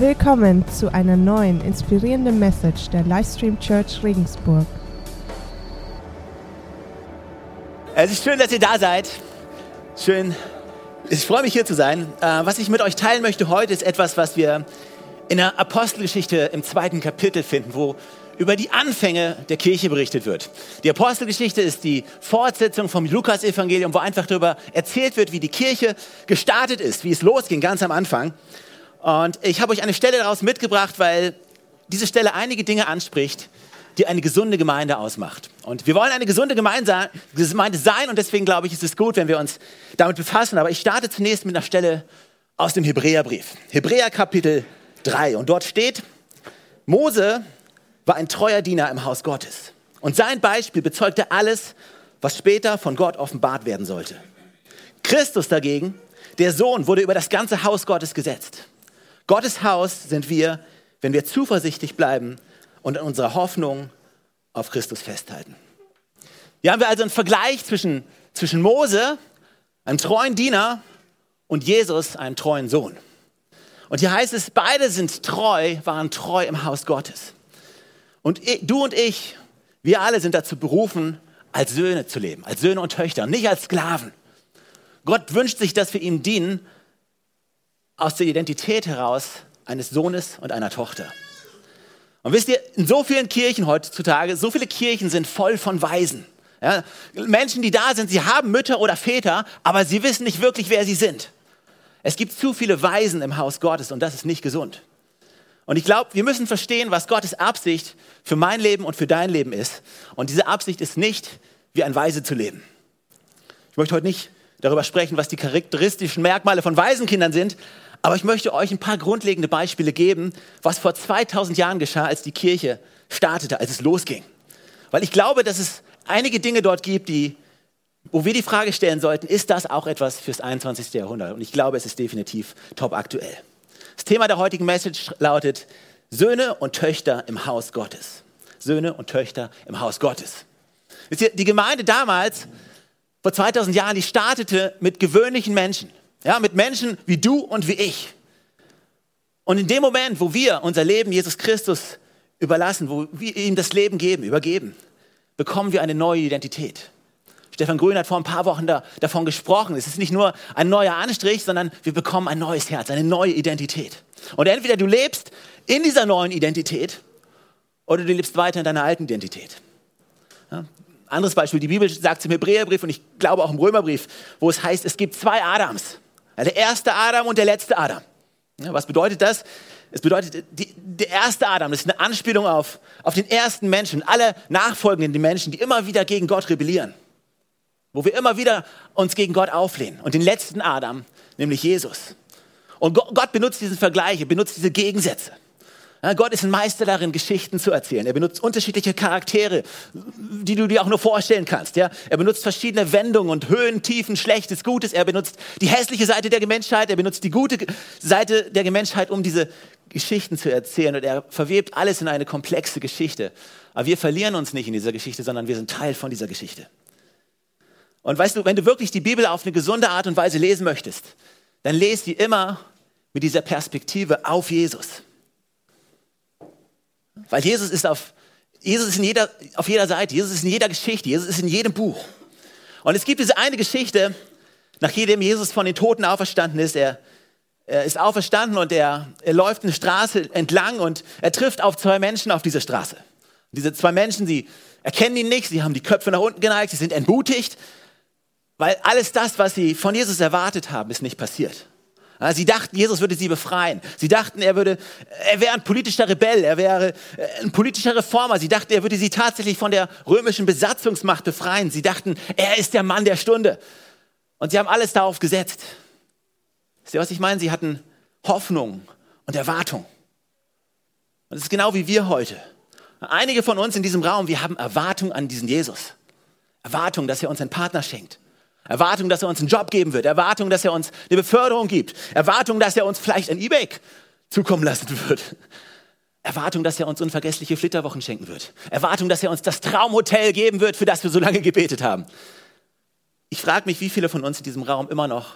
Willkommen zu einer neuen inspirierenden Message der Livestream Church Regensburg. Es ist schön, dass ihr da seid. Schön. Ich freue mich hier zu sein. Äh, was ich mit euch teilen möchte heute ist etwas, was wir in der Apostelgeschichte im zweiten Kapitel finden, wo über die Anfänge der Kirche berichtet wird. Die Apostelgeschichte ist die Fortsetzung vom Lukas-Evangelium, wo einfach darüber erzählt wird, wie die Kirche gestartet ist, wie es losging ganz am Anfang. Und ich habe euch eine Stelle daraus mitgebracht, weil diese Stelle einige Dinge anspricht, die eine gesunde Gemeinde ausmacht. Und wir wollen eine gesunde Gemeinde sein und deswegen glaube ich, ist es gut, wenn wir uns damit befassen. Aber ich starte zunächst mit einer Stelle aus dem Hebräerbrief. Hebräer Kapitel 3. Und dort steht, Mose war ein treuer Diener im Haus Gottes. Und sein Beispiel bezeugte alles, was später von Gott offenbart werden sollte. Christus dagegen, der Sohn, wurde über das ganze Haus Gottes gesetzt. Gottes Haus sind wir, wenn wir zuversichtlich bleiben und in unserer Hoffnung auf Christus festhalten. Hier haben wir also einen Vergleich zwischen, zwischen Mose, einem treuen Diener, und Jesus, einem treuen Sohn. Und hier heißt es, beide sind treu, waren treu im Haus Gottes. Und du und ich, wir alle sind dazu berufen, als Söhne zu leben, als Söhne und Töchter, nicht als Sklaven. Gott wünscht sich, dass wir ihm dienen aus der Identität heraus eines Sohnes und einer Tochter. Und wisst ihr, in so vielen Kirchen heutzutage, so viele Kirchen sind voll von Waisen. Ja, Menschen, die da sind, sie haben Mütter oder Väter, aber sie wissen nicht wirklich, wer sie sind. Es gibt zu viele Waisen im Haus Gottes und das ist nicht gesund. Und ich glaube, wir müssen verstehen, was Gottes Absicht für mein Leben und für dein Leben ist. Und diese Absicht ist nicht, wie ein Weise zu leben. Ich möchte heute nicht darüber sprechen, was die charakteristischen Merkmale von Waisenkindern sind, aber ich möchte euch ein paar grundlegende Beispiele geben, was vor 2000 Jahren geschah, als die Kirche startete, als es losging. Weil ich glaube, dass es einige Dinge dort gibt, die, wo wir die Frage stellen sollten, ist das auch etwas fürs 21. Jahrhundert? Und ich glaube, es ist definitiv top aktuell. Das Thema der heutigen Message lautet Söhne und Töchter im Haus Gottes. Söhne und Töchter im Haus Gottes. Die Gemeinde damals, vor 2000 Jahren, die startete mit gewöhnlichen Menschen. Ja, mit Menschen wie du und wie ich. Und in dem Moment, wo wir unser Leben Jesus Christus überlassen, wo wir ihm das Leben geben, übergeben, bekommen wir eine neue Identität. Stefan Grün hat vor ein paar Wochen da, davon gesprochen. Es ist nicht nur ein neuer Anstrich, sondern wir bekommen ein neues Herz, eine neue Identität. Und entweder du lebst in dieser neuen Identität oder du lebst weiter in deiner alten Identität. Ja? Anderes Beispiel, die Bibel sagt im Hebräerbrief und ich glaube auch im Römerbrief, wo es heißt, es gibt zwei Adams. Der erste Adam und der letzte Adam. Was bedeutet das? Es bedeutet, die, der erste Adam, das ist eine Anspielung auf, auf den ersten Menschen, alle nachfolgenden Menschen, die immer wieder gegen Gott rebellieren wo wir immer wieder uns gegen Gott auflehnen. Und den letzten Adam, nämlich Jesus. Und Gott benutzt diesen Vergleich, er benutzt diese Gegensätze. Gott ist ein Meister darin, Geschichten zu erzählen. Er benutzt unterschiedliche Charaktere, die du dir auch nur vorstellen kannst. Ja? Er benutzt verschiedene Wendungen und Höhen, Tiefen, Schlechtes, Gutes. Er benutzt die hässliche Seite der Menschheit, er benutzt die gute Seite der Menschheit, um diese Geschichten zu erzählen. Und er verwebt alles in eine komplexe Geschichte. Aber wir verlieren uns nicht in dieser Geschichte, sondern wir sind Teil von dieser Geschichte. Und weißt du, wenn du wirklich die Bibel auf eine gesunde Art und Weise lesen möchtest, dann lese sie immer mit dieser Perspektive auf Jesus. Weil Jesus ist auf, Jesus ist in jeder, auf jeder Seite, Jesus ist in jeder Geschichte, Jesus ist in jedem Buch. Und es gibt diese eine Geschichte, nachdem Jesus von den Toten auferstanden ist, er, er ist auferstanden und er, er läuft eine Straße entlang und er trifft auf zwei Menschen auf dieser Straße. Und diese zwei Menschen, sie erkennen ihn nicht, sie haben die Köpfe nach unten geneigt, sie sind entmutigt weil alles das, was sie von Jesus erwartet haben, ist nicht passiert. Sie dachten, Jesus würde sie befreien. Sie dachten, er, würde, er wäre ein politischer Rebell, er wäre äh, ein politischer Reformer. Sie dachten, er würde sie tatsächlich von der römischen Besatzungsmacht befreien. Sie dachten, er ist der Mann der Stunde. Und sie haben alles darauf gesetzt. Wisst ihr, was ich meine? Sie hatten Hoffnung und Erwartung. Und es ist genau wie wir heute. Einige von uns in diesem Raum, wir haben Erwartung an diesen Jesus. Erwartung, dass er uns einen Partner schenkt. Erwartung, dass er uns einen Job geben wird. Erwartung, dass er uns eine Beförderung gibt. Erwartung, dass er uns vielleicht ein E-Bike zukommen lassen wird. Erwartung, dass er uns unvergessliche Flitterwochen schenken wird. Erwartung, dass er uns das Traumhotel geben wird, für das wir so lange gebetet haben. Ich frage mich, wie viele von uns in diesem Raum immer noch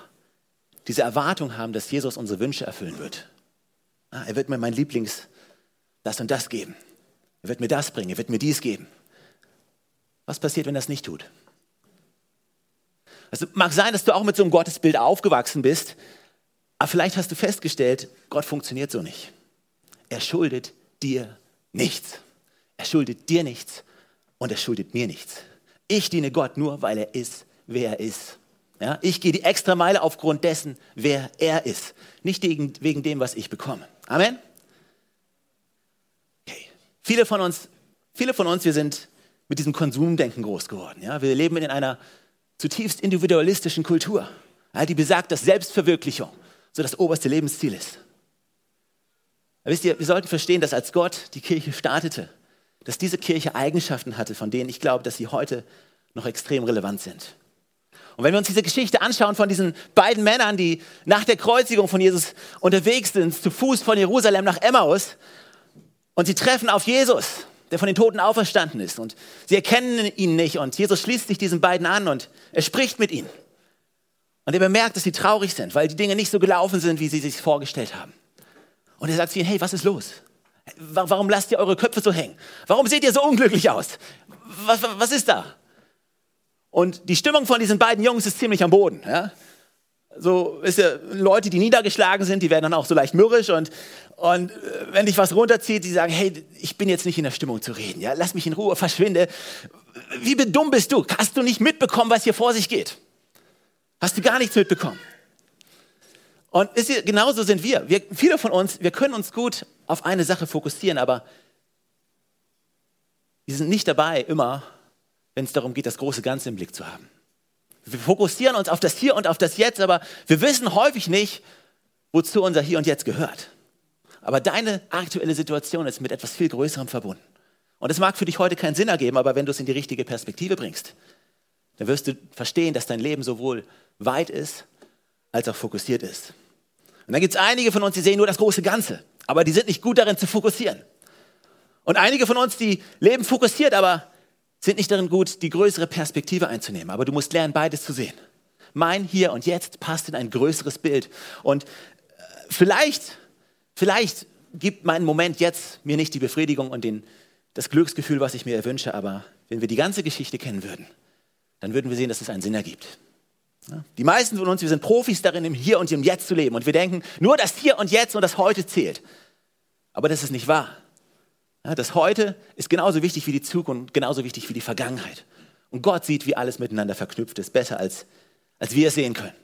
diese Erwartung haben, dass Jesus unsere Wünsche erfüllen wird. Ah, er wird mir mein Lieblings das und das geben. Er wird mir das bringen, er wird mir dies geben. Was passiert, wenn er das nicht tut? Also mag sein, dass du auch mit so einem Gottesbild aufgewachsen bist, aber vielleicht hast du festgestellt, Gott funktioniert so nicht. Er schuldet dir nichts. Er schuldet dir nichts und er schuldet mir nichts. Ich diene Gott nur, weil er ist, wer er ist. Ja, ich gehe die extra Meile aufgrund dessen, wer er ist, nicht wegen, wegen dem, was ich bekomme. Amen. Okay. Viele von uns, viele von uns, wir sind mit diesem Konsumdenken groß geworden. Ja? Wir leben in einer zutiefst individualistischen Kultur, die besagt, dass Selbstverwirklichung so das oberste Lebensziel ist. Wisst ihr, wir sollten verstehen, dass als Gott die Kirche startete, dass diese Kirche Eigenschaften hatte, von denen ich glaube, dass sie heute noch extrem relevant sind. Und wenn wir uns diese Geschichte anschauen von diesen beiden Männern, die nach der Kreuzigung von Jesus unterwegs sind, zu Fuß von Jerusalem nach Emmaus, und sie treffen auf Jesus, der von den Toten auferstanden ist, und sie erkennen ihn nicht, und Jesus schließt sich diesen beiden an und er spricht mit ihnen. Und er bemerkt, dass sie traurig sind, weil die Dinge nicht so gelaufen sind, wie sie sich vorgestellt haben. Und er sagt zu ihnen, hey, was ist los? Warum lasst ihr eure Köpfe so hängen? Warum seht ihr so unglücklich aus? Was, was ist da? Und die Stimmung von diesen beiden Jungs ist ziemlich am Boden. Ja? So ist ja, Leute, die niedergeschlagen sind, die werden dann auch so leicht mürrisch und, und äh, wenn dich was runterzieht, die sagen, hey, ich bin jetzt nicht in der Stimmung zu reden, ja, lass mich in Ruhe, verschwinde. Wie dumm bist du? Hast du nicht mitbekommen, was hier vor sich geht? Hast du gar nichts mitbekommen? Und ist ihr, genauso sind wir. wir. Viele von uns, wir können uns gut auf eine Sache fokussieren, aber wir sind nicht dabei immer, wenn es darum geht, das große Ganze im Blick zu haben. Wir fokussieren uns auf das Hier und auf das Jetzt, aber wir wissen häufig nicht, wozu unser Hier und Jetzt gehört. Aber deine aktuelle Situation ist mit etwas viel Größerem verbunden. Und es mag für dich heute keinen Sinn ergeben, aber wenn du es in die richtige Perspektive bringst, dann wirst du verstehen, dass dein Leben sowohl weit ist als auch fokussiert ist. Und dann gibt es einige von uns, die sehen nur das große Ganze, aber die sind nicht gut darin zu fokussieren. Und einige von uns, die leben fokussiert, aber sind nicht darin gut, die größere Perspektive einzunehmen. Aber du musst lernen, beides zu sehen. Mein Hier und Jetzt passt in ein größeres Bild. Und äh, vielleicht, vielleicht gibt mein Moment jetzt mir nicht die Befriedigung und den, das Glücksgefühl, was ich mir erwünsche, aber wenn wir die ganze Geschichte kennen würden, dann würden wir sehen, dass es einen Sinn ergibt. Die meisten von uns, wir sind Profis darin, im Hier und im Jetzt zu leben. Und wir denken, nur das Hier und Jetzt und das Heute zählt. Aber das ist nicht wahr. Das Heute ist genauso wichtig wie die Zukunft, genauso wichtig wie die Vergangenheit. Und Gott sieht, wie alles miteinander verknüpft ist, besser als, als wir es sehen können.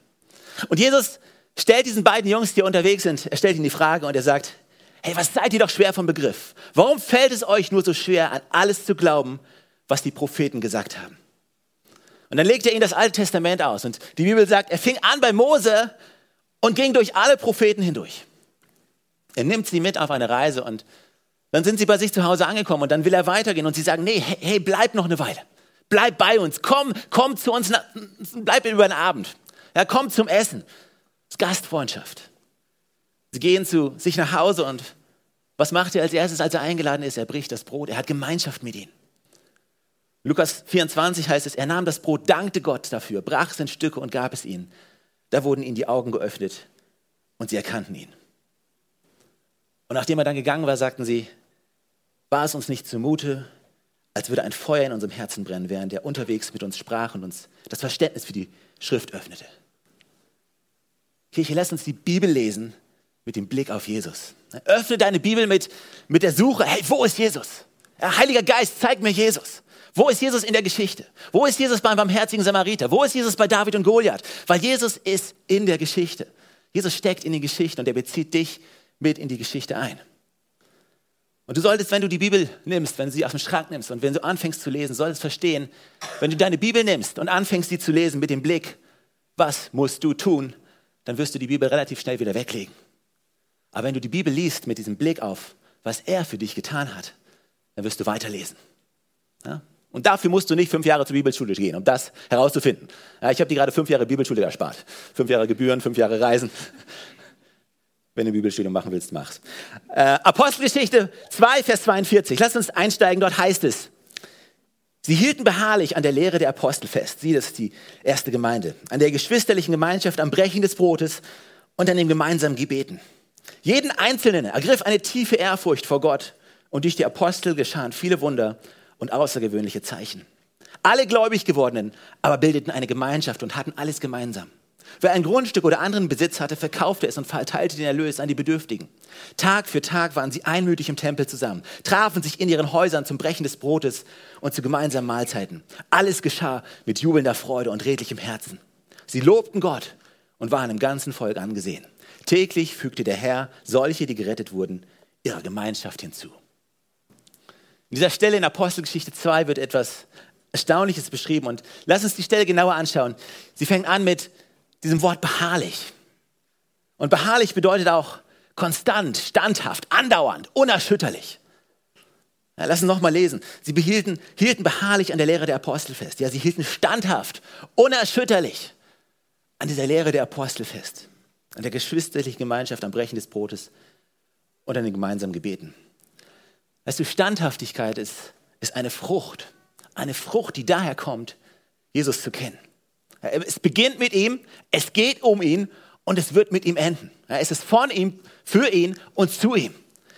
Und Jesus stellt diesen beiden Jungs, die unterwegs sind, er stellt ihnen die Frage und er sagt, hey, was seid ihr doch schwer vom Begriff? Warum fällt es euch nur so schwer, an alles zu glauben, was die Propheten gesagt haben? Und dann legt er ihnen das Alte Testament aus. Und die Bibel sagt, er fing an bei Mose und ging durch alle Propheten hindurch. Er nimmt sie mit auf eine Reise und dann sind sie bei sich zu Hause angekommen und dann will er weitergehen und sie sagen, nee, hey, bleib noch eine Weile. Bleib bei uns. Komm, komm zu uns. Bleib über den Abend. Ja, komm zum Essen. Das ist Gastfreundschaft. Sie gehen zu sich nach Hause und was macht er als erstes, als er eingeladen ist? Er bricht das Brot. Er hat Gemeinschaft mit ihnen. Lukas 24 heißt es, er nahm das Brot, dankte Gott dafür, brach es in Stücke und gab es ihnen. Da wurden ihnen die Augen geöffnet und sie erkannten ihn. Und nachdem er dann gegangen war, sagten sie, war es uns nicht zumute, als würde ein Feuer in unserem Herzen brennen, während er unterwegs mit uns sprach und uns das Verständnis für die Schrift öffnete. Kirche, lass uns die Bibel lesen mit dem Blick auf Jesus. Öffne deine Bibel mit, mit der Suche, hey, wo ist Jesus? Heiliger Geist, zeig mir Jesus. Wo ist Jesus in der Geschichte? Wo ist Jesus beim barmherzigen Samariter? Wo ist Jesus bei David und Goliath? Weil Jesus ist in der Geschichte. Jesus steckt in den Geschichten und er bezieht dich mit in die Geschichte ein. Und du solltest, wenn du die Bibel nimmst, wenn du sie aus dem Schrank nimmst und wenn du anfängst zu lesen, solltest verstehen, wenn du deine Bibel nimmst und anfängst sie zu lesen mit dem Blick, was musst du tun, dann wirst du die Bibel relativ schnell wieder weglegen. Aber wenn du die Bibel liest mit diesem Blick auf, was er für dich getan hat, dann wirst du weiterlesen. Ja? Und dafür musst du nicht fünf Jahre zur Bibelschule gehen, um das herauszufinden. Ja, ich habe dir gerade fünf Jahre Bibelschule erspart. Fünf Jahre Gebühren, fünf Jahre Reisen. Wenn du Bibelstudium machen willst, mach's. Äh, Apostelgeschichte 2, Vers 42. Lass uns einsteigen, dort heißt es. Sie hielten beharrlich an der Lehre der Apostel fest. Sie, das ist die erste Gemeinde. An der geschwisterlichen Gemeinschaft, am Brechen des Brotes und an dem gemeinsamen Gebeten. Jeden Einzelnen ergriff eine tiefe Ehrfurcht vor Gott und durch die Apostel geschahen viele Wunder und außergewöhnliche Zeichen. Alle gläubig gewordenen aber bildeten eine Gemeinschaft und hatten alles gemeinsam. Wer ein Grundstück oder anderen Besitz hatte, verkaufte es und verteilte den Erlös an die Bedürftigen. Tag für Tag waren sie einmütig im Tempel zusammen, trafen sich in ihren Häusern zum Brechen des Brotes und zu gemeinsamen Mahlzeiten. Alles geschah mit jubelnder Freude und redlichem Herzen. Sie lobten Gott und waren im ganzen Volk angesehen. Täglich fügte der Herr solche, die gerettet wurden, ihrer Gemeinschaft hinzu. In dieser Stelle in Apostelgeschichte 2 wird etwas Erstaunliches beschrieben und lass uns die Stelle genauer anschauen. Sie fängt an mit diesem Wort beharrlich. Und beharrlich bedeutet auch konstant, standhaft, andauernd, unerschütterlich. Ja, lass uns nochmal lesen. Sie behielten, hielten beharrlich an der Lehre der Apostel fest. Ja, sie hielten standhaft, unerschütterlich an dieser Lehre der Apostel fest. An der geschwisterlichen Gemeinschaft am Brechen des Brotes und an den gemeinsamen Gebeten. Weißt du, Standhaftigkeit ist, ist eine Frucht. Eine Frucht, die daher kommt, Jesus zu kennen. Es beginnt mit ihm, es geht um ihn und es wird mit ihm enden. Es ist von ihm, für ihn und zu ihm.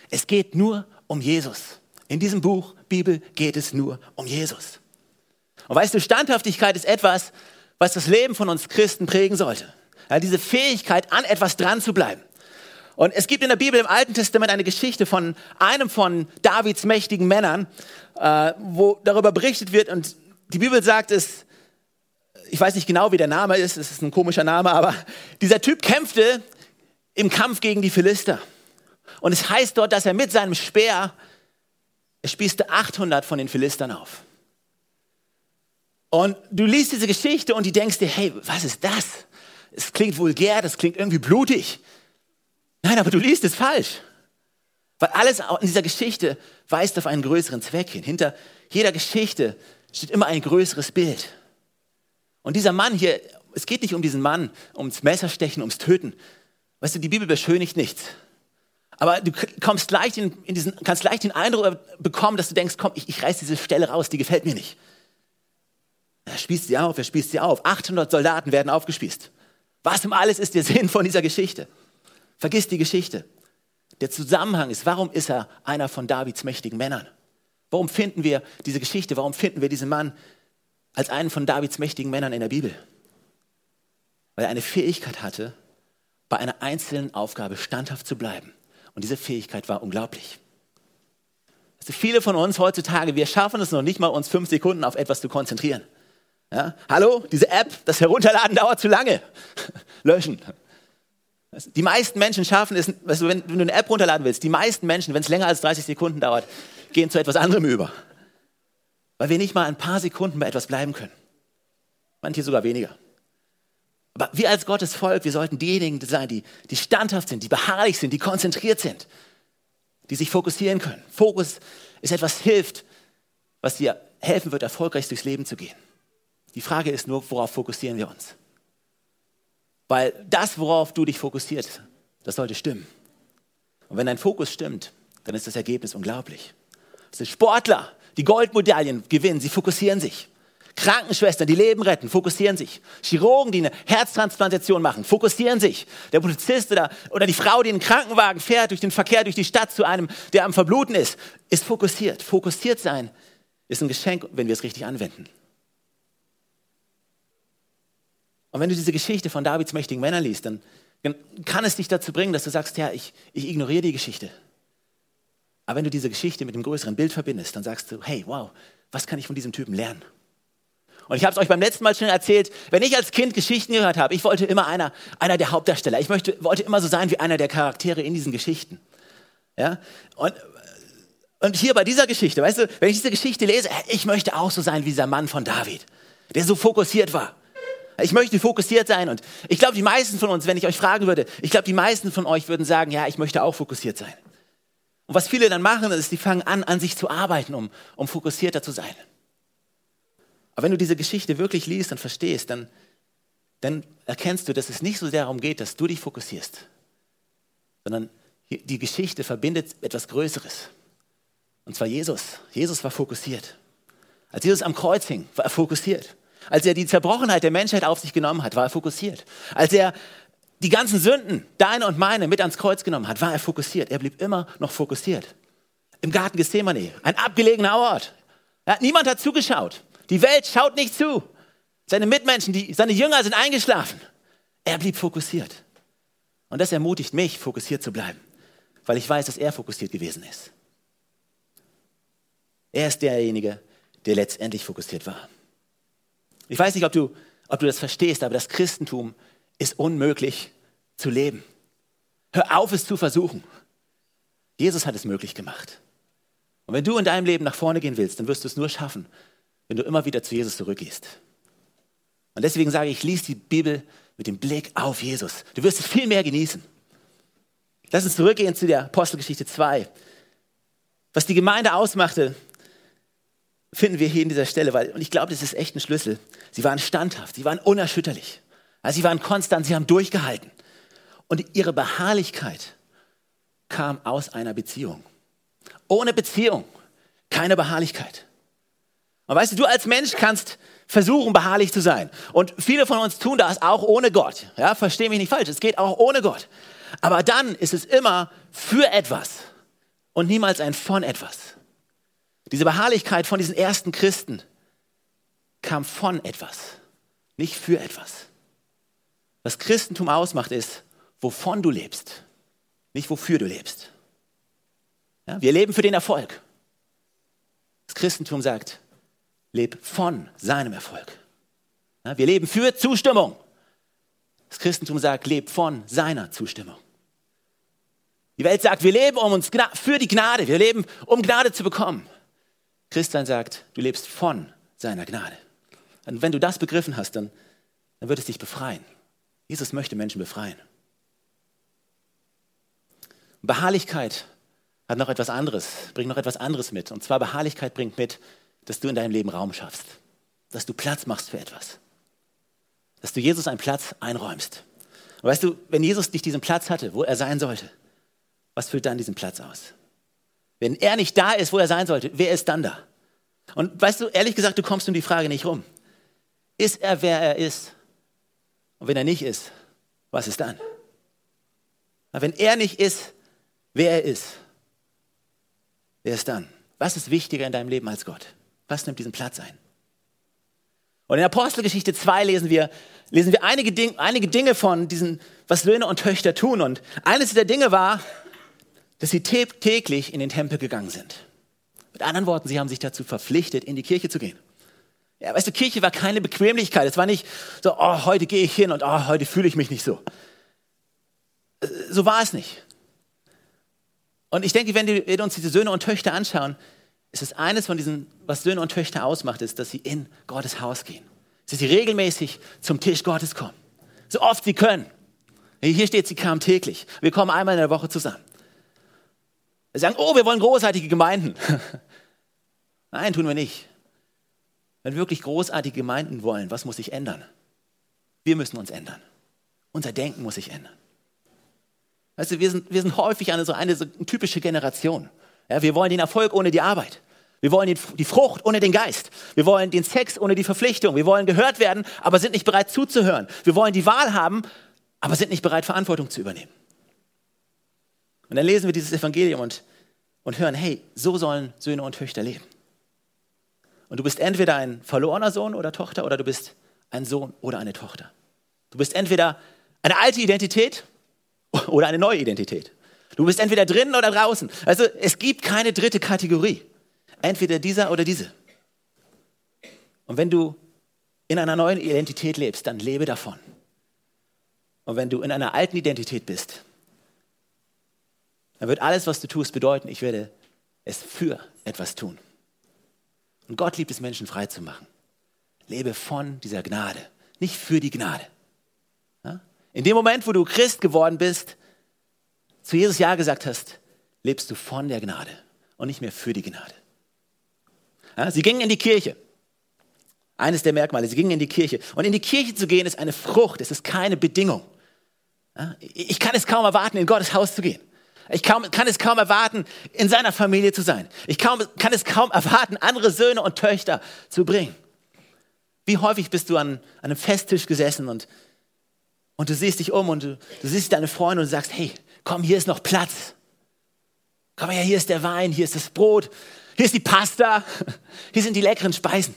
Es geht nur um Jesus. In diesem Buch, Bibel, geht es nur um Jesus. Und weißt du, Standhaftigkeit ist etwas, was das Leben von uns Christen prägen sollte. Ja, diese Fähigkeit, an etwas dran zu bleiben. Und es gibt in der Bibel im Alten Testament eine Geschichte von einem von Davids mächtigen Männern, äh, wo darüber berichtet wird. Und die Bibel sagt es, ich weiß nicht genau, wie der Name ist, es ist ein komischer Name, aber dieser Typ kämpfte im Kampf gegen die Philister. Und es heißt dort, dass er mit seinem Speer, er spießte 800 von den Philistern auf. Und du liest diese Geschichte und du denkst dir, hey, was ist das? Es klingt vulgär, das klingt irgendwie blutig. Nein, aber du liest es falsch. Weil alles in dieser Geschichte weist auf einen größeren Zweck hin. Hinter jeder Geschichte steht immer ein größeres Bild. Und dieser Mann hier, es geht nicht um diesen Mann, ums Messerstechen, ums Töten. Weißt du, die Bibel beschönigt nichts. Aber du kommst leicht in, in diesen, kannst leicht den Eindruck bekommen, dass du denkst, komm, ich, ich reiß diese Stelle raus, die gefällt mir nicht. Er spießt sie auf, er spießt sie auf. 800 Soldaten werden aufgespießt. Was um alles ist der Sinn von dieser Geschichte? Vergiss die Geschichte. Der Zusammenhang ist, warum ist er einer von Davids mächtigen Männern? Warum finden wir diese Geschichte? Warum finden wir diesen Mann als einen von Davids mächtigen Männern in der Bibel? Weil er eine Fähigkeit hatte, bei einer einzelnen Aufgabe standhaft zu bleiben. Und diese Fähigkeit war unglaublich. Also viele von uns heutzutage, wir schaffen es noch nicht mal, uns fünf Sekunden auf etwas zu konzentrieren. Ja? Hallo, diese App, das Herunterladen dauert zu lange. Löschen. Die meisten Menschen schaffen es, du, wenn, wenn du eine App runterladen willst, die meisten Menschen, wenn es länger als 30 Sekunden dauert, gehen zu etwas anderem über. Weil wir nicht mal ein paar Sekunden bei etwas bleiben können. Manche sogar weniger. Aber wir als Gottes Volk, wir sollten diejenigen sein, die, die standhaft sind, die beharrlich sind, die konzentriert sind, die sich fokussieren können. Fokus ist etwas hilft, was dir helfen wird, erfolgreich durchs Leben zu gehen. Die Frage ist nur, worauf fokussieren wir uns? Weil das, worauf du dich fokussierst, das sollte stimmen. Und wenn dein Fokus stimmt, dann ist das Ergebnis unglaublich. Es sind Sportler, die Goldmedaillen gewinnen, sie fokussieren sich. Krankenschwestern, die Leben retten, fokussieren sich. Chirurgen, die eine Herztransplantation machen, fokussieren sich. Der Polizist oder, oder die Frau, die einen Krankenwagen fährt durch den Verkehr durch die Stadt zu einem, der am Verbluten ist, ist fokussiert. Fokussiert sein ist ein Geschenk, wenn wir es richtig anwenden. Und wenn du diese Geschichte von Davids mächtigen Männern liest, dann kann es dich dazu bringen, dass du sagst, ja, ich, ich ignoriere die Geschichte. Aber wenn du diese Geschichte mit dem größeren Bild verbindest, dann sagst du, hey, wow, was kann ich von diesem Typen lernen? Und ich habe es euch beim letzten Mal schon erzählt, wenn ich als Kind Geschichten gehört habe, ich wollte immer einer, einer der Hauptdarsteller. Ich möchte, wollte immer so sein wie einer der Charaktere in diesen Geschichten. Ja? Und, und hier bei dieser Geschichte, weißt du, wenn ich diese Geschichte lese, ich möchte auch so sein wie dieser Mann von David, der so fokussiert war. Ich möchte fokussiert sein und ich glaube, die meisten von uns, wenn ich euch fragen würde, ich glaube, die meisten von euch würden sagen, ja, ich möchte auch fokussiert sein. Und was viele dann machen, ist, die fangen an, an sich zu arbeiten, um, um fokussierter zu sein. Aber wenn du diese Geschichte wirklich liest und verstehst, dann, dann erkennst du, dass es nicht so darum geht, dass du dich fokussierst, sondern die Geschichte verbindet etwas Größeres. Und zwar Jesus. Jesus war fokussiert. Als Jesus am Kreuz hing, war er fokussiert. Als er die Zerbrochenheit der Menschheit auf sich genommen hat, war er fokussiert. Als er die ganzen Sünden, deine und meine, mit ans Kreuz genommen hat, war er fokussiert. Er blieb immer noch fokussiert. Im Garten Gethsemane, ein abgelegener Ort. Ja, niemand hat zugeschaut. Die Welt schaut nicht zu. Seine Mitmenschen, die, seine Jünger sind eingeschlafen. Er blieb fokussiert. Und das ermutigt mich, fokussiert zu bleiben, weil ich weiß, dass er fokussiert gewesen ist. Er ist derjenige, der letztendlich fokussiert war. Ich weiß nicht, ob du, ob du das verstehst, aber das Christentum ist unmöglich zu leben. Hör auf, es zu versuchen. Jesus hat es möglich gemacht. Und wenn du in deinem Leben nach vorne gehen willst, dann wirst du es nur schaffen, wenn du immer wieder zu Jesus zurückgehst. Und deswegen sage ich, lies die Bibel mit dem Blick auf Jesus. Du wirst es viel mehr genießen. Lass uns zurückgehen zu der Apostelgeschichte 2. Was die Gemeinde ausmachte, finden wir hier in dieser Stelle, weil, und ich glaube, das ist echt ein Schlüssel. Sie waren standhaft, sie waren unerschütterlich. Also sie waren konstant, sie haben durchgehalten. Und ihre Beharrlichkeit kam aus einer Beziehung. Ohne Beziehung keine Beharrlichkeit. Und weißt du, du als Mensch kannst versuchen, beharrlich zu sein. Und viele von uns tun das auch ohne Gott. Ja, versteh mich nicht falsch, es geht auch ohne Gott. Aber dann ist es immer für etwas und niemals ein von etwas. Diese Beharrlichkeit von diesen ersten Christen kam von etwas, nicht für etwas. Was Christentum ausmacht, ist, wovon du lebst, nicht wofür du lebst. Ja, wir leben für den Erfolg. Das Christentum sagt, leb von seinem Erfolg. Ja, wir leben für Zustimmung. Das Christentum sagt, leb von seiner Zustimmung. Die Welt sagt, wir leben um uns für die Gnade, wir leben, um Gnade zu bekommen. Christian sagt, du lebst von seiner Gnade. Und wenn du das begriffen hast, dann, dann wird es dich befreien. Jesus möchte Menschen befreien. Beharrlichkeit hat noch etwas anderes, bringt noch etwas anderes mit. Und zwar Beharrlichkeit bringt mit, dass du in deinem Leben Raum schaffst, dass du Platz machst für etwas, dass du Jesus einen Platz einräumst. Und weißt du, wenn Jesus nicht diesen Platz hatte, wo er sein sollte, was füllt dann diesen Platz aus? Wenn er nicht da ist, wo er sein sollte, wer ist dann da? Und weißt du, ehrlich gesagt, du kommst um die Frage nicht rum. Ist er, wer er ist? Und wenn er nicht ist, was ist dann? Aber wenn er nicht ist, wer er ist, wer ist dann? Was ist wichtiger in deinem Leben als Gott? Was nimmt diesen Platz ein? Und in Apostelgeschichte 2 lesen wir, lesen wir einige, Ding, einige Dinge von diesen, was Söhne und Töchter tun. Und eines dieser Dinge war, dass sie täglich in den Tempel gegangen sind. Mit anderen Worten, sie haben sich dazu verpflichtet, in die Kirche zu gehen. Ja, weißt du, Kirche war keine Bequemlichkeit. Es war nicht so, oh, heute gehe ich hin und oh, heute fühle ich mich nicht so. Äh, so war es nicht. Und ich denke, wenn wir uns diese Söhne und Töchter anschauen, ist es eines von diesen, was Söhne und Töchter ausmacht, ist, dass sie in Gottes Haus gehen. Dass sie regelmäßig zum Tisch Gottes kommen. So oft sie können. Hier steht, sie kamen täglich. Wir kommen einmal in der Woche zusammen. Wir sagen, oh, wir wollen großartige Gemeinden. Nein, tun wir nicht. Wenn wir wirklich großartige Gemeinden wollen, was muss sich ändern? Wir müssen uns ändern. Unser Denken muss sich ändern. Weißt du, wir sind, wir sind häufig eine so eine so typische Generation. Ja, wir wollen den Erfolg ohne die Arbeit. Wir wollen die Frucht ohne den Geist. Wir wollen den Sex ohne die Verpflichtung. Wir wollen gehört werden, aber sind nicht bereit zuzuhören. Wir wollen die Wahl haben, aber sind nicht bereit, Verantwortung zu übernehmen. Und dann lesen wir dieses Evangelium und, und hören, hey, so sollen Söhne und Töchter leben. Und du bist entweder ein verlorener Sohn oder Tochter oder du bist ein Sohn oder eine Tochter. Du bist entweder eine alte Identität oder eine neue Identität. Du bist entweder drinnen oder draußen. Also es gibt keine dritte Kategorie. Entweder dieser oder diese. Und wenn du in einer neuen Identität lebst, dann lebe davon. Und wenn du in einer alten Identität bist, dann wird alles, was du tust, bedeuten, ich werde es für etwas tun. Und Gott liebt es, Menschen frei zu machen. Lebe von dieser Gnade, nicht für die Gnade. In dem Moment, wo du Christ geworden bist, zu Jesus Ja gesagt hast, lebst du von der Gnade und nicht mehr für die Gnade. sie gingen in die Kirche. Eines der Merkmale, sie gingen in die Kirche. Und in die Kirche zu gehen ist eine Frucht, es ist keine Bedingung. ich kann es kaum erwarten, in Gottes Haus zu gehen. Ich kaum, kann es kaum erwarten, in seiner Familie zu sein. Ich kaum, kann es kaum erwarten, andere Söhne und Töchter zu bringen. Wie häufig bist du an, an einem Festtisch gesessen und, und du siehst dich um und du, du siehst deine Freunde und sagst, hey, komm, hier ist noch Platz. Komm her, hier ist der Wein, hier ist das Brot, hier ist die Pasta, hier sind die leckeren Speisen.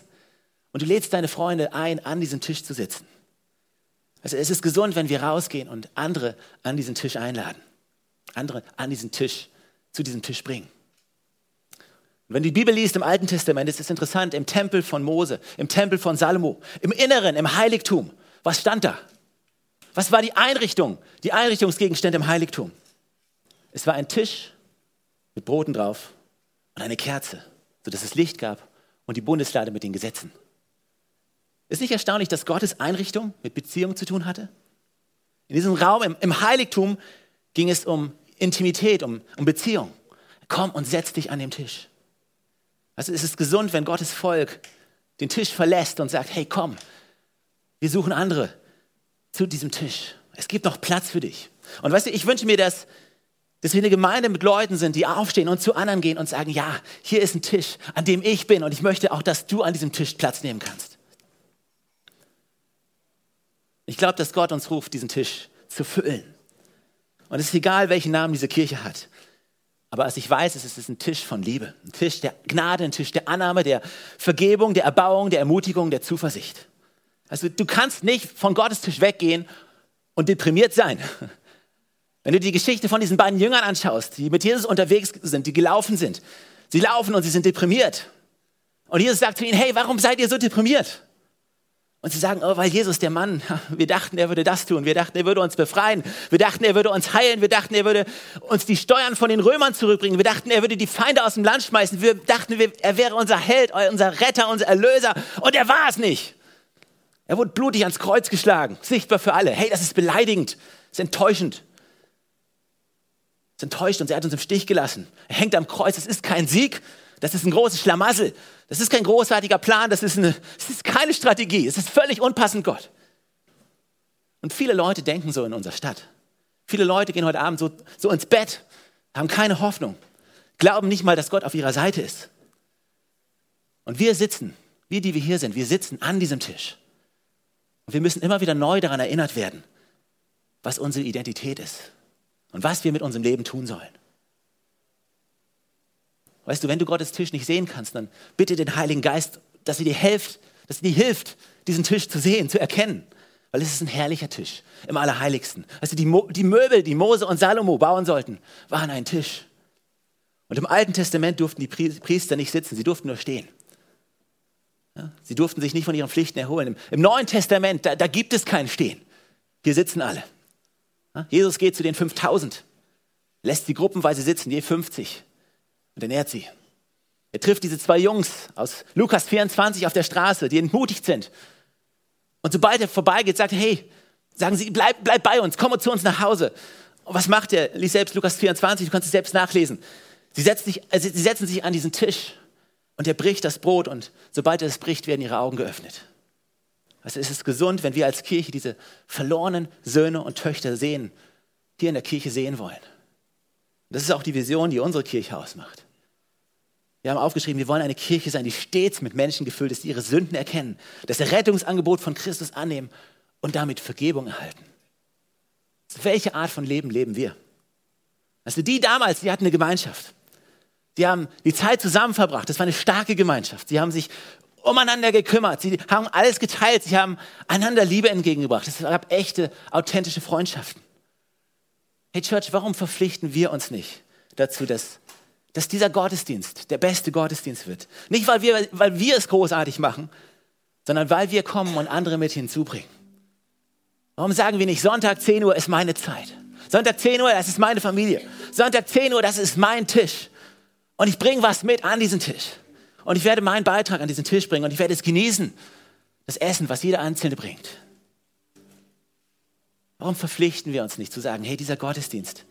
Und du lädst deine Freunde ein, an diesen Tisch zu sitzen. Also es ist gesund, wenn wir rausgehen und andere an diesen Tisch einladen. Andere an diesen Tisch, zu diesem Tisch bringen. Und wenn du die Bibel liest im Alten Testament, ist es interessant, im Tempel von Mose, im Tempel von Salomo, im Inneren, im Heiligtum, was stand da? Was war die Einrichtung, die Einrichtungsgegenstände im Heiligtum? Es war ein Tisch mit Broten drauf und eine Kerze, sodass es Licht gab und die Bundeslade mit den Gesetzen. Ist nicht erstaunlich, dass Gottes Einrichtung mit Beziehung zu tun hatte? In diesem Raum, im, im Heiligtum, ging es um Intimität, um, um Beziehung. Komm und setz dich an den Tisch. Also es ist gesund, wenn Gottes Volk den Tisch verlässt und sagt, hey komm, wir suchen andere zu diesem Tisch. Es gibt noch Platz für dich. Und weißt du, ich wünsche mir, dass, dass wir eine Gemeinde mit Leuten sind, die aufstehen und zu anderen gehen und sagen, ja, hier ist ein Tisch, an dem ich bin und ich möchte auch, dass du an diesem Tisch Platz nehmen kannst. Ich glaube, dass Gott uns ruft, diesen Tisch zu füllen. Und es ist egal, welchen Namen diese Kirche hat. Aber was ich weiß, es ist ein Tisch von Liebe, ein Tisch der Gnade, ein Tisch der Annahme, der Vergebung, der Erbauung, der Ermutigung, der Zuversicht. Also du kannst nicht von Gottes Tisch weggehen und deprimiert sein. Wenn du die Geschichte von diesen beiden Jüngern anschaust, die mit Jesus unterwegs sind, die gelaufen sind, sie laufen und sie sind deprimiert. Und Jesus sagt zu ihnen, hey, warum seid ihr so deprimiert? Und sie sagen, oh, weil Jesus, der Mann, wir dachten, er würde das tun. Wir dachten, er würde uns befreien. Wir dachten, er würde uns heilen. Wir dachten, er würde uns die Steuern von den Römern zurückbringen. Wir dachten, er würde die Feinde aus dem Land schmeißen. Wir dachten, er wäre unser Held, unser Retter, unser Erlöser. Und er war es nicht. Er wurde blutig ans Kreuz geschlagen. Sichtbar für alle. Hey, das ist beleidigend. Das ist enttäuschend. Das ist enttäuscht und er hat uns im Stich gelassen. Er hängt am Kreuz. Das ist kein Sieg. Das ist ein großes Schlamassel. Das ist kein großartiger Plan. Das ist, eine, das ist keine Strategie. Es ist völlig unpassend Gott. Und viele Leute denken so in unserer Stadt. Viele Leute gehen heute Abend so, so ins Bett, haben keine Hoffnung, glauben nicht mal, dass Gott auf ihrer Seite ist. Und wir sitzen, wir, die wir hier sind, wir sitzen an diesem Tisch. Und wir müssen immer wieder neu daran erinnert werden, was unsere Identität ist und was wir mit unserem Leben tun sollen. Weißt du, wenn du Gottes Tisch nicht sehen kannst, dann bitte den Heiligen Geist, dass er dir hilft, dass er dir hilft, diesen Tisch zu sehen, zu erkennen. Weil es ist ein herrlicher Tisch im Allerheiligsten. Du, die, Mo die Möbel, die Mose und Salomo bauen sollten, waren ein Tisch. Und im Alten Testament durften die Priester nicht sitzen, sie durften nur stehen. Ja, sie durften sich nicht von ihren Pflichten erholen. Im, im Neuen Testament, da, da, gibt es kein Stehen. Hier sitzen alle. Ja, Jesus geht zu den 5000, lässt sie gruppenweise sitzen, je 50 und ernährt sie. Er trifft diese zwei Jungs aus Lukas 24 auf der Straße, die entmutigt sind. Und sobald er vorbeigeht, sagt er, hey, sagen Sie, bleib, bleib bei uns, komm zu uns nach Hause. Und was macht er? Lies selbst Lukas 24, du kannst es selbst nachlesen. Sie setzen, sich, also sie setzen sich an diesen Tisch und er bricht das Brot und sobald er es bricht, werden ihre Augen geöffnet. Also ist es gesund, wenn wir als Kirche diese verlorenen Söhne und Töchter sehen, hier in der Kirche sehen wollen. Das ist auch die Vision, die unsere Kirche ausmacht. Wir haben aufgeschrieben, wir wollen eine Kirche sein, die stets mit Menschen gefüllt ist, die ihre Sünden erkennen, das Rettungsangebot von Christus annehmen und damit Vergebung erhalten. Welche Art von Leben leben wir? Also die damals, die hatten eine Gemeinschaft. Die haben die Zeit zusammen verbracht. Das war eine starke Gemeinschaft. Sie haben sich umeinander gekümmert. Sie haben alles geteilt. Sie haben einander Liebe entgegengebracht. Es gab echte, authentische Freundschaften. Hey Church, warum verpflichten wir uns nicht dazu, dass dass dieser Gottesdienst der beste Gottesdienst wird. Nicht, weil wir, weil wir es großartig machen, sondern weil wir kommen und andere mit hinzubringen. Warum sagen wir nicht, Sonntag 10 Uhr ist meine Zeit? Sonntag 10 Uhr, das ist meine Familie. Sonntag 10 Uhr, das ist mein Tisch. Und ich bringe was mit an diesen Tisch. Und ich werde meinen Beitrag an diesen Tisch bringen und ich werde es genießen, das Essen, was jeder Einzelne bringt. Warum verpflichten wir uns nicht zu sagen, hey, dieser Gottesdienst,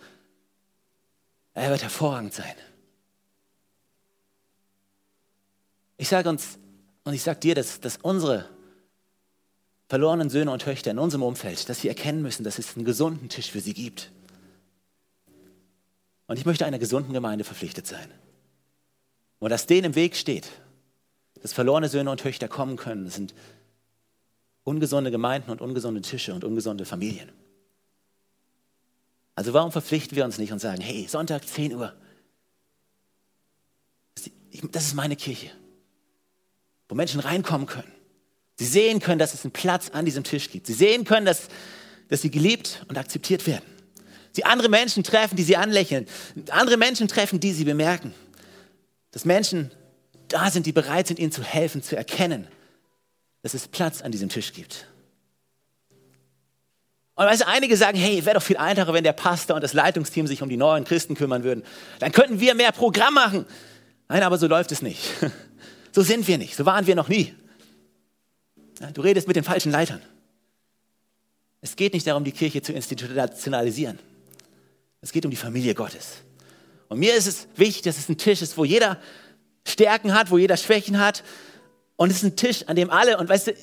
er wird hervorragend sein. Ich sage uns und ich sage dir, dass, dass unsere verlorenen Söhne und Töchter in unserem Umfeld, dass sie erkennen müssen, dass es einen gesunden Tisch für sie gibt. Und ich möchte einer gesunden Gemeinde verpflichtet sein. Und dass denen im Weg steht, dass verlorene Söhne und Töchter kommen können, sind ungesunde Gemeinden und ungesunde Tische und ungesunde Familien. Also warum verpflichten wir uns nicht und sagen, hey, Sonntag 10 Uhr, das ist meine Kirche, wo Menschen reinkommen können. Sie sehen können, dass es einen Platz an diesem Tisch gibt. Sie sehen können, dass, dass sie geliebt und akzeptiert werden. Sie andere Menschen treffen, die sie anlächeln. Andere Menschen treffen, die sie bemerken. Dass Menschen da sind, die bereit sind, ihnen zu helfen, zu erkennen, dass es Platz an diesem Tisch gibt. Und weißt du, einige sagen, hey, wäre doch viel einfacher, wenn der Pastor und das Leitungsteam sich um die neuen Christen kümmern würden. Dann könnten wir mehr Programm machen. Nein, aber so läuft es nicht. So sind wir nicht. So waren wir noch nie. Du redest mit den falschen Leitern. Es geht nicht darum, die Kirche zu institutionalisieren. Es geht um die Familie Gottes. Und mir ist es wichtig, dass es ein Tisch ist, wo jeder Stärken hat, wo jeder Schwächen hat. Und es ist ein Tisch, an dem alle, und weißt du,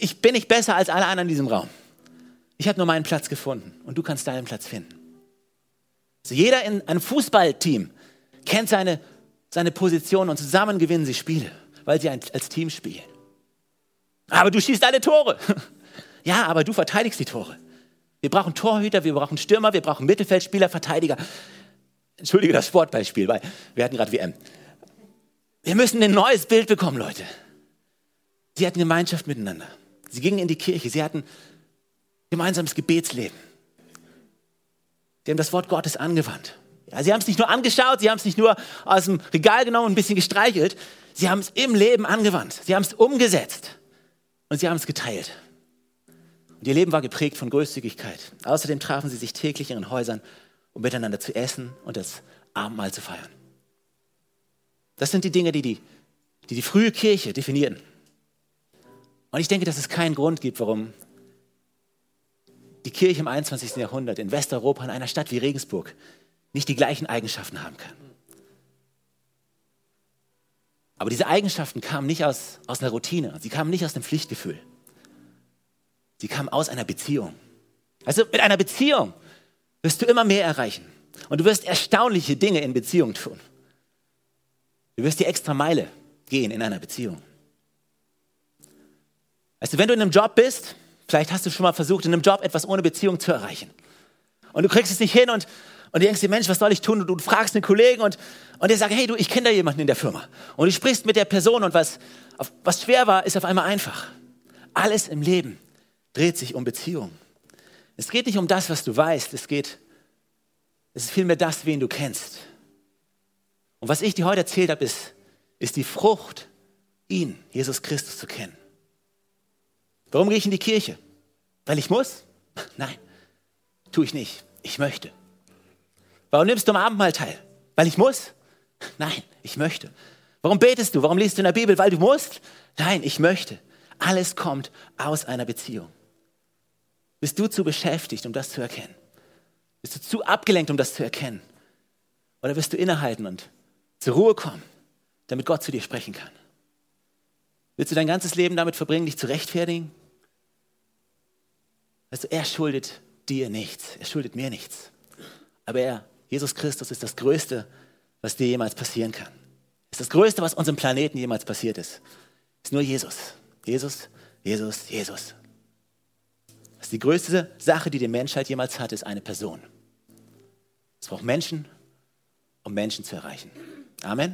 ich bin nicht besser als alle anderen in diesem Raum. Ich habe nur meinen Platz gefunden und du kannst deinen Platz finden. Also jeder in einem Fußballteam kennt seine, seine Position und zusammen gewinnen sie Spiele, weil sie als Team spielen. Aber du schießt alle Tore. Ja, aber du verteidigst die Tore. Wir brauchen Torhüter, wir brauchen Stürmer, wir brauchen Mittelfeldspieler, Verteidiger. Entschuldige das Sportbeispiel, weil wir hatten gerade WM. Wir müssen ein neues Bild bekommen, Leute. Sie hatten Gemeinschaft miteinander. Sie gingen in die Kirche. Sie hatten gemeinsames Gebetsleben. Sie haben das Wort Gottes angewandt. Ja, sie haben es nicht nur angeschaut, sie haben es nicht nur aus dem Regal genommen und ein bisschen gestreichelt. Sie haben es im Leben angewandt. Sie haben es umgesetzt. Und sie haben es geteilt. Und ihr Leben war geprägt von Großzügigkeit. Außerdem trafen sie sich täglich in ihren Häusern, um miteinander zu essen und das Abendmahl zu feiern. Das sind die Dinge, die die, die, die frühe Kirche definierten. Und ich denke, dass es keinen Grund gibt, warum die Kirche im 21. Jahrhundert in Westeuropa, in einer Stadt wie Regensburg, nicht die gleichen Eigenschaften haben kann. Aber diese Eigenschaften kamen nicht aus, aus einer Routine, sie kamen nicht aus einem Pflichtgefühl. Sie kamen aus einer Beziehung. Also mit einer Beziehung wirst du immer mehr erreichen. Und du wirst erstaunliche Dinge in Beziehung tun. Du wirst die extra Meile gehen in einer Beziehung. Weißt du, wenn du in einem Job bist, vielleicht hast du schon mal versucht, in einem Job etwas ohne Beziehung zu erreichen. Und du kriegst es nicht hin und, und du denkst dir, Mensch, was soll ich tun? Und du fragst einen Kollegen und, und der sagt, hey, du, ich kenne da jemanden in der Firma. Und du sprichst mit der Person und was, was schwer war, ist auf einmal einfach. Alles im Leben dreht sich um Beziehung. Es geht nicht um das, was du weißt, es geht, es ist vielmehr das, wen du kennst. Und was ich dir heute erzählt habe, ist, ist die Frucht, ihn, Jesus Christus, zu kennen. Warum gehe ich in die Kirche? Weil ich muss? Nein, tue ich nicht. Ich möchte. Warum nimmst du am Abendmahl teil? Weil ich muss? Nein, ich möchte. Warum betest du? Warum liest du in der Bibel? Weil du musst? Nein, ich möchte. Alles kommt aus einer Beziehung. Bist du zu beschäftigt, um das zu erkennen? Bist du zu abgelenkt, um das zu erkennen? Oder wirst du innehalten und zur Ruhe kommen, damit Gott zu dir sprechen kann? Willst du dein ganzes Leben damit verbringen, dich zu rechtfertigen? Weißt du, er schuldet dir nichts. Er schuldet mir nichts. Aber er, Jesus Christus, ist das Größte, was dir jemals passieren kann. Ist das Größte, was unserem Planeten jemals passiert ist. Ist nur Jesus. Jesus, Jesus, Jesus. Das ist die größte Sache, die die Menschheit jemals hat, ist eine Person. Es braucht Menschen, um Menschen zu erreichen. Amen.